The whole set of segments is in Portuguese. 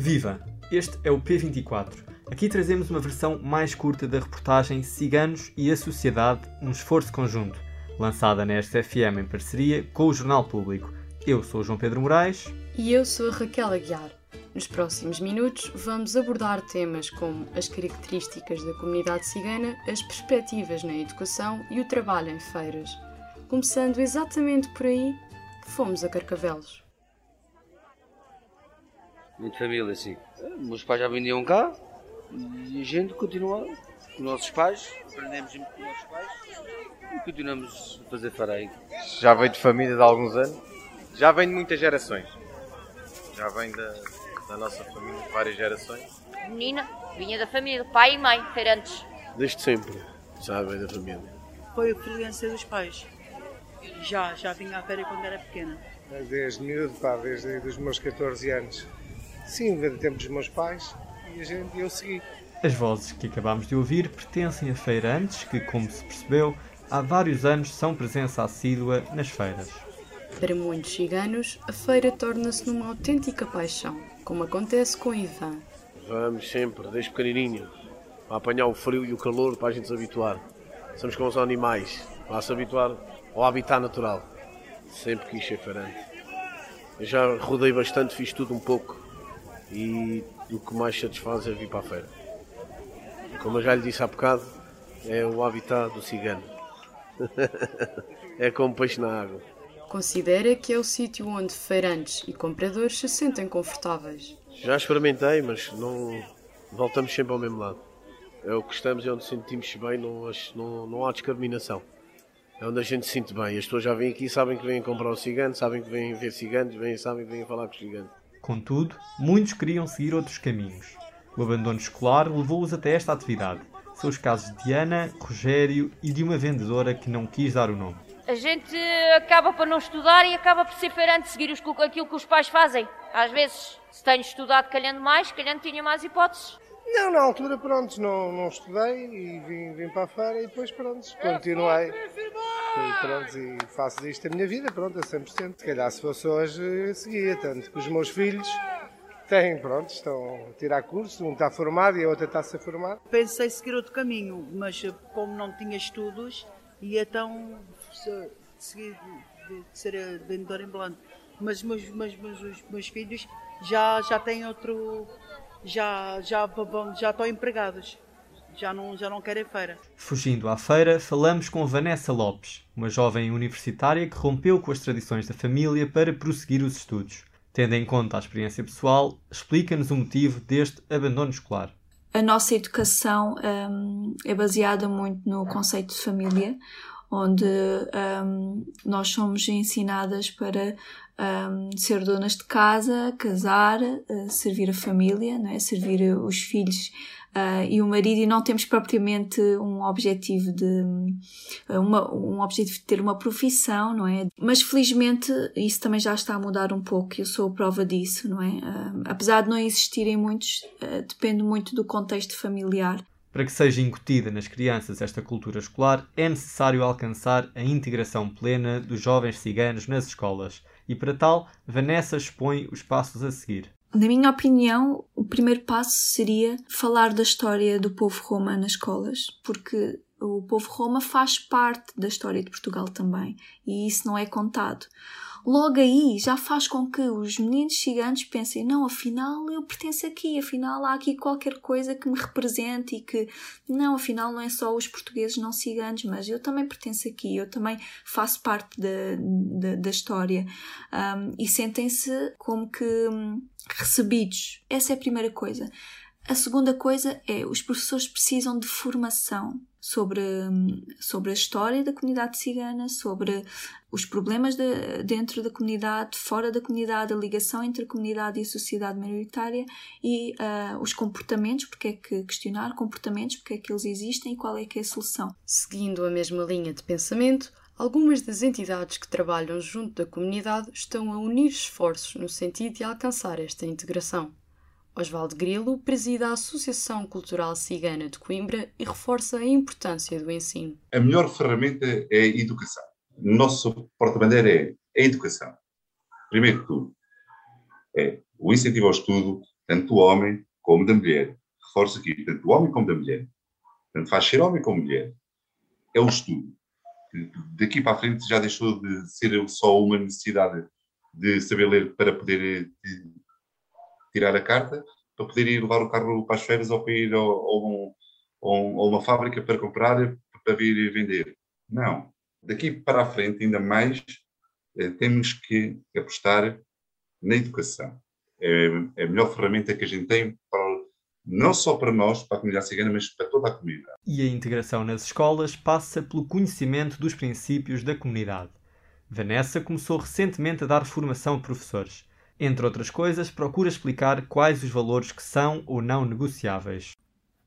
Viva! Este é o P24. Aqui trazemos uma versão mais curta da reportagem Ciganos e a Sociedade, um esforço conjunto, lançada na FM em parceria com o Jornal Público. Eu sou João Pedro Moraes. E eu sou a Raquel Aguiar. Nos próximos minutos vamos abordar temas como as características da comunidade cigana, as perspectivas na educação e o trabalho em feiras. Começando exatamente por aí, fomos a Carcavelos. Muito família, sim. Meus pais já vendiam cá e a gente continua com os nossos pais, aprendemos com os nossos pais e continuamos a fazer farei. Já veio de família de alguns anos, já vem de muitas gerações. Já vem da, da nossa família de várias gerações. Menina, vinha da família, pai e mãe, feirantes. Desde sempre, já vem da família. Foi a influência dos pais. Já, já vinha à feira quando era pequena. Desde miúdo, pá, desde os meus 14 anos. Sim, do tempo dos meus pais e a gente, eu segui. As vozes que acabámos de ouvir pertencem a feirantes que, como se percebeu, há vários anos são presença assídua nas feiras. Para muitos ciganos, a feira torna-se numa autêntica paixão, como acontece com Ivan. Vamos sempre, desde pequenininho, a apanhar o frio e o calor para a gente se habituar. Somos como os animais, para se habituar ao habitat natural. Sempre quis ser feirante. Eu já rodei bastante, fiz tudo um pouco e o que mais satisfaz é vir para a feira. Como eu já lhe disse há bocado, é o habitat do cigano. é como peixe na água. Considera que é o sítio onde feirantes e compradores se sentem confortáveis. Já experimentei, mas não voltamos sempre ao mesmo lado. É o que estamos, é onde sentimos bem, não, não, não há discriminação. É onde a gente se sente bem. As pessoas já vêm aqui, sabem que vêm comprar o cigano, sabem que vêm ver ciganos, vêm, sabem que vêm falar com os ciganos. Contudo, muitos queriam seguir outros caminhos. O abandono escolar levou-os até esta atividade. São os casos de Ana, Rogério e de uma vendedora que não quis dar o nome. A gente acaba por não estudar e acaba por ser feirante, seguir aquilo que os pais fazem. Às vezes, se tenho estudado calhando mais, calhando tinha mais hipóteses. Não, na altura, pronto, não, não estudei e vim, vim para a feira e depois, pronto, continuei. E pronto, e faço isto a minha vida, pronto, a 100%. Se calhar se fosse hoje, seguia, tanto que os meus filhos têm, pronto, estão a tirar curso, um está formado e a outra está a ser formada. Pensei seguir outro caminho, mas como não tinha estudos, ia então seguir de ser vendedor ambulante. Mas meus, meus, meus, meus filhos já, já têm outro já, já, já estão empregados. Já não, já não querem feira. Fugindo à feira, falamos com Vanessa Lopes, uma jovem universitária que rompeu com as tradições da família para prosseguir os estudos. Tendo em conta a experiência pessoal, explica-nos o motivo deste abandono escolar. A nossa educação um, é baseada muito no conceito de família, onde um, nós somos ensinadas para um, ser donas de casa, casar, uh, servir a família, não é? servir os filhos uh, e o marido, e não temos propriamente um objetivo de uma, um objetivo de ter uma profissão, não é? Mas felizmente isso também já está a mudar um pouco. Eu sou prova disso, não é? Uh, apesar de não existirem muitos, depende muito do contexto familiar. Para que seja incutida nas crianças esta cultura escolar, é necessário alcançar a integração plena dos jovens ciganos nas escolas. E para tal, Vanessa expõe os passos a seguir. Na minha opinião, o primeiro passo seria falar da história do povo roma nas escolas, porque o povo roma faz parte da história de Portugal também, e isso não é contado logo aí já faz com que os meninos ciganos pensem: não, afinal eu pertenço aqui, afinal há aqui qualquer coisa que me represente e que, não, afinal não é só os portugueses não ciganos, mas eu também pertenço aqui, eu também faço parte da, da, da história. Um, e sentem-se como que hum, recebidos. Essa é a primeira coisa. A segunda coisa é os professores precisam de formação sobre, sobre a história da comunidade cigana, sobre os problemas de, dentro da comunidade, fora da comunidade, a ligação entre a comunidade e a sociedade minoritária e uh, os comportamentos, porque é que questionar comportamentos, porque é que eles existem e qual é que é a solução. Seguindo a mesma linha de pensamento, algumas das entidades que trabalham junto da comunidade estão a unir esforços no sentido de alcançar esta integração. Osvaldo Grilo presida a Associação Cultural Cigana de Coimbra e reforça a importância do ensino. A melhor ferramenta é a educação. O nosso porta-bandeira é a educação. Primeiro que tudo, é o incentivo ao estudo, tanto do homem como da mulher. Reforço aqui, tanto do homem como da mulher. Tanto faz ser homem como mulher. É o estudo. Daqui para a frente já deixou de ser só uma necessidade de saber ler para poder tirar a carta para poder ir levar o carro para as feiras ou para ir a, um, uma fábrica para comprar, para vir vender. Não. Daqui para a frente, ainda mais, eh, temos que apostar na educação. É, é a melhor ferramenta que a gente tem para, não só para nós, para a comunidade cigana, mas para toda a comunidade. E a integração nas escolas passa pelo conhecimento dos princípios da comunidade. Vanessa começou recentemente a dar formação a professores. Entre outras coisas, procura explicar quais os valores que são ou não negociáveis.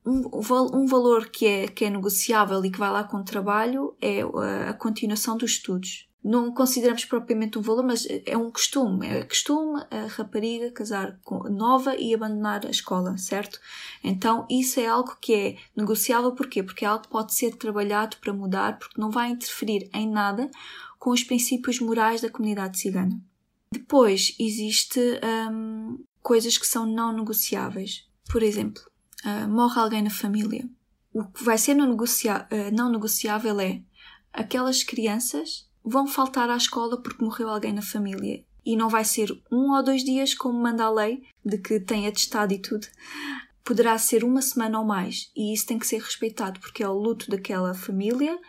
Um, um, valor que é, que é negociável e que vai lá com o trabalho é a continuação dos estudos. Não consideramos propriamente um valor, mas é um costume. É costume a rapariga casar com, nova e abandonar a escola, certo? Então isso é algo que é negociável, porquê? Porque é algo que pode ser trabalhado para mudar, porque não vai interferir em nada com os princípios morais da comunidade cigana. Depois existe um, coisas que são não negociáveis. Por exemplo, uh, morre alguém na família. O que vai ser não, negocia uh, não negociável é aquelas crianças vão faltar à escola porque morreu alguém na família. E não vai ser um ou dois dias, como manda a lei, de que tem atestado e tudo. Poderá ser uma semana ou mais. E isso tem que ser respeitado, porque é o luto daquela família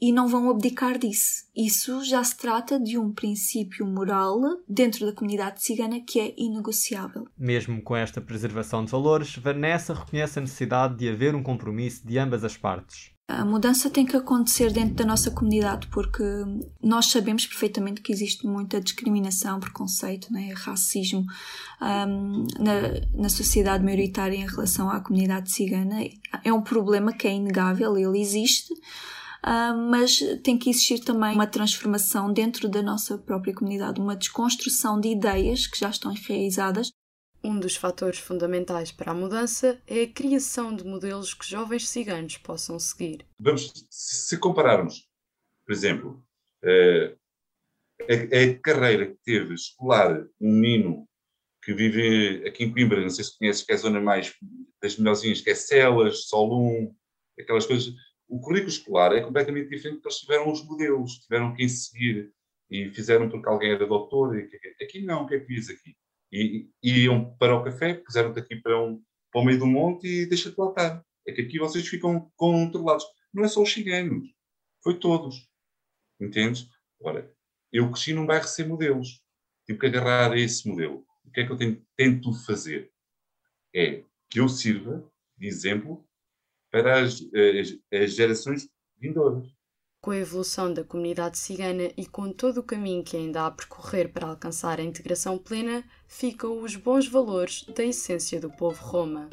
e não vão abdicar disso. Isso já se trata de um princípio moral dentro da comunidade cigana que é inegociável. Mesmo com esta preservação de valores, Vanessa reconhece a necessidade de haver um compromisso de ambas as partes. A mudança tem que acontecer dentro da nossa comunidade porque nós sabemos perfeitamente que existe muita discriminação, preconceito, né, racismo um, na, na sociedade maioritária em relação à comunidade cigana. É um problema que é inegável, ele existe uh, mas tem que existir também uma transformação dentro da nossa própria comunidade, uma desconstrução de ideias que já estão enraizadas. Um dos fatores fundamentais para a mudança é a criação de modelos que jovens ciganos possam seguir. Vamos, se compararmos, por exemplo, uh, a, a, carreira que teve escolar um menino que vive aqui em Coimbra, não sei se conheces, que é a zona mais das melhorzinhas, que é Celas, Solum, aquelas coisas o currículo escolar é completamente diferente porque eles tiveram os modelos, tiveram quem seguir e fizeram porque alguém era doutor. E, aqui não, o que é que fiz aqui? E, e iam para o café, puseram-te aqui para, um, para o meio do monte e deixa-te lá estar. É que aqui vocês ficam controlados. Não é só os ciganos, foi todos. Entendes? Agora, eu cresci num bairro sem modelos. Tive que agarrar esse modelo. O que é que eu tenho, tento fazer? É que eu sirva de exemplo para as, as, as gerações vindouras. Com a evolução da comunidade cigana e com todo o caminho que ainda há a percorrer para alcançar a integração plena, ficam os bons valores da essência do povo Roma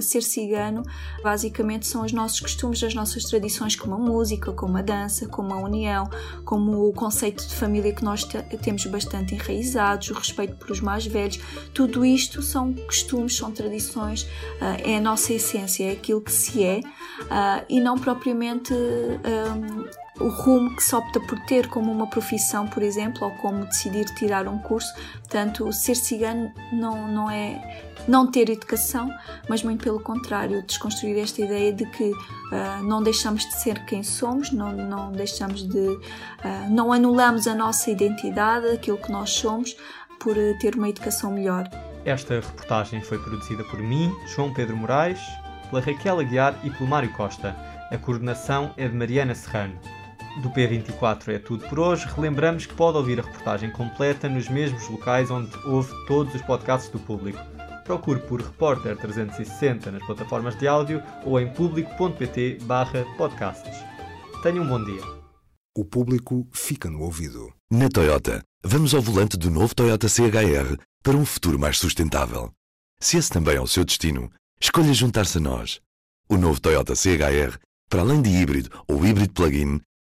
ser cigano basicamente são os nossos costumes, as nossas tradições, como a música, como a dança, como a união, como o conceito de família que nós temos bastante enraizados, o respeito por os mais velhos. Tudo isto são costumes, são tradições, uh, é a nossa essência, é aquilo que se é uh, e não propriamente. O rumo que se opta por ter como uma profissão, por exemplo, ou como decidir tirar um curso. Portanto, ser cigano não, não é não ter educação, mas muito pelo contrário, desconstruir esta ideia de que uh, não deixamos de ser quem somos, não, não deixamos de. Uh, não anulamos a nossa identidade, aquilo que nós somos, por uh, ter uma educação melhor. Esta reportagem foi produzida por mim, João Pedro Moraes, pela Raquel Aguiar e pelo Mário Costa. A coordenação é de Mariana Serrano. Do P24 é tudo por hoje. Relembramos que pode ouvir a reportagem completa nos mesmos locais onde houve todos os podcasts do público procure por Repórter 360 nas plataformas de áudio ou em público.pt barra podcasts. Tenha um bom dia. O público fica no ouvido. Na Toyota, vamos ao volante do novo Toyota CHR para um futuro mais sustentável. Se esse também é o seu destino, escolha juntar-se a nós. O novo Toyota CHR, para além de híbrido ou híbrido plug-in,